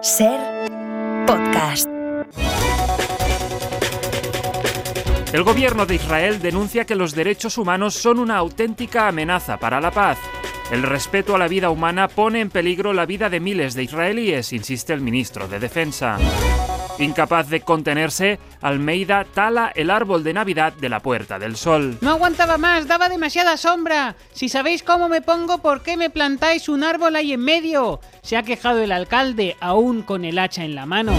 Ser podcast. El gobierno de Israel denuncia que los derechos humanos son una auténtica amenaza para la paz. El respeto a la vida humana pone en peligro la vida de miles de israelíes, insiste el ministro de Defensa. Incapaz de contenerse, Almeida tala el árbol de Navidad de la Puerta del Sol. No aguantaba más, daba demasiada sombra. Si sabéis cómo me pongo, ¿por qué me plantáis un árbol ahí en medio? Se ha quejado el alcalde, aún con el hacha en la mano.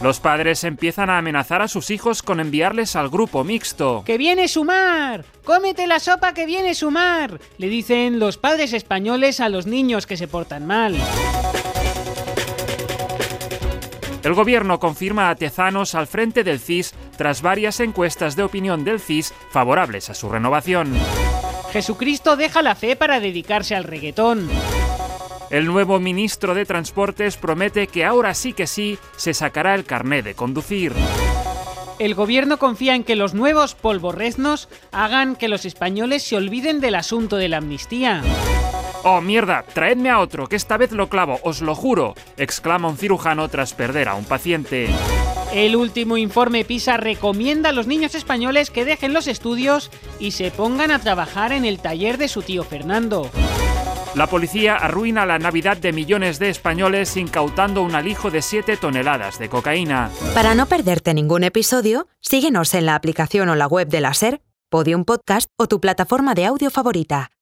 Los padres empiezan a amenazar a sus hijos con enviarles al grupo mixto. ¡Que viene Sumar! ¡Cómete la sopa que viene Sumar! Le dicen los padres españoles a los niños que se portan mal. El gobierno confirma a Tezanos al frente del CIS tras varias encuestas de opinión del CIS favorables a su renovación. Jesucristo deja la fe para dedicarse al reggaetón. El nuevo ministro de Transportes promete que ahora sí que sí se sacará el carné de conducir. El gobierno confía en que los nuevos polvorreznos hagan que los españoles se olviden del asunto de la amnistía. ¡Oh, mierda! Traedme a otro, que esta vez lo clavo, os lo juro, exclama un cirujano tras perder a un paciente. El último informe PISA recomienda a los niños españoles que dejen los estudios y se pongan a trabajar en el taller de su tío Fernando. La policía arruina la Navidad de millones de españoles incautando un alijo de 7 toneladas de cocaína. Para no perderte ningún episodio, síguenos en la aplicación o la web de la SER, Podium Podcast o tu plataforma de audio favorita.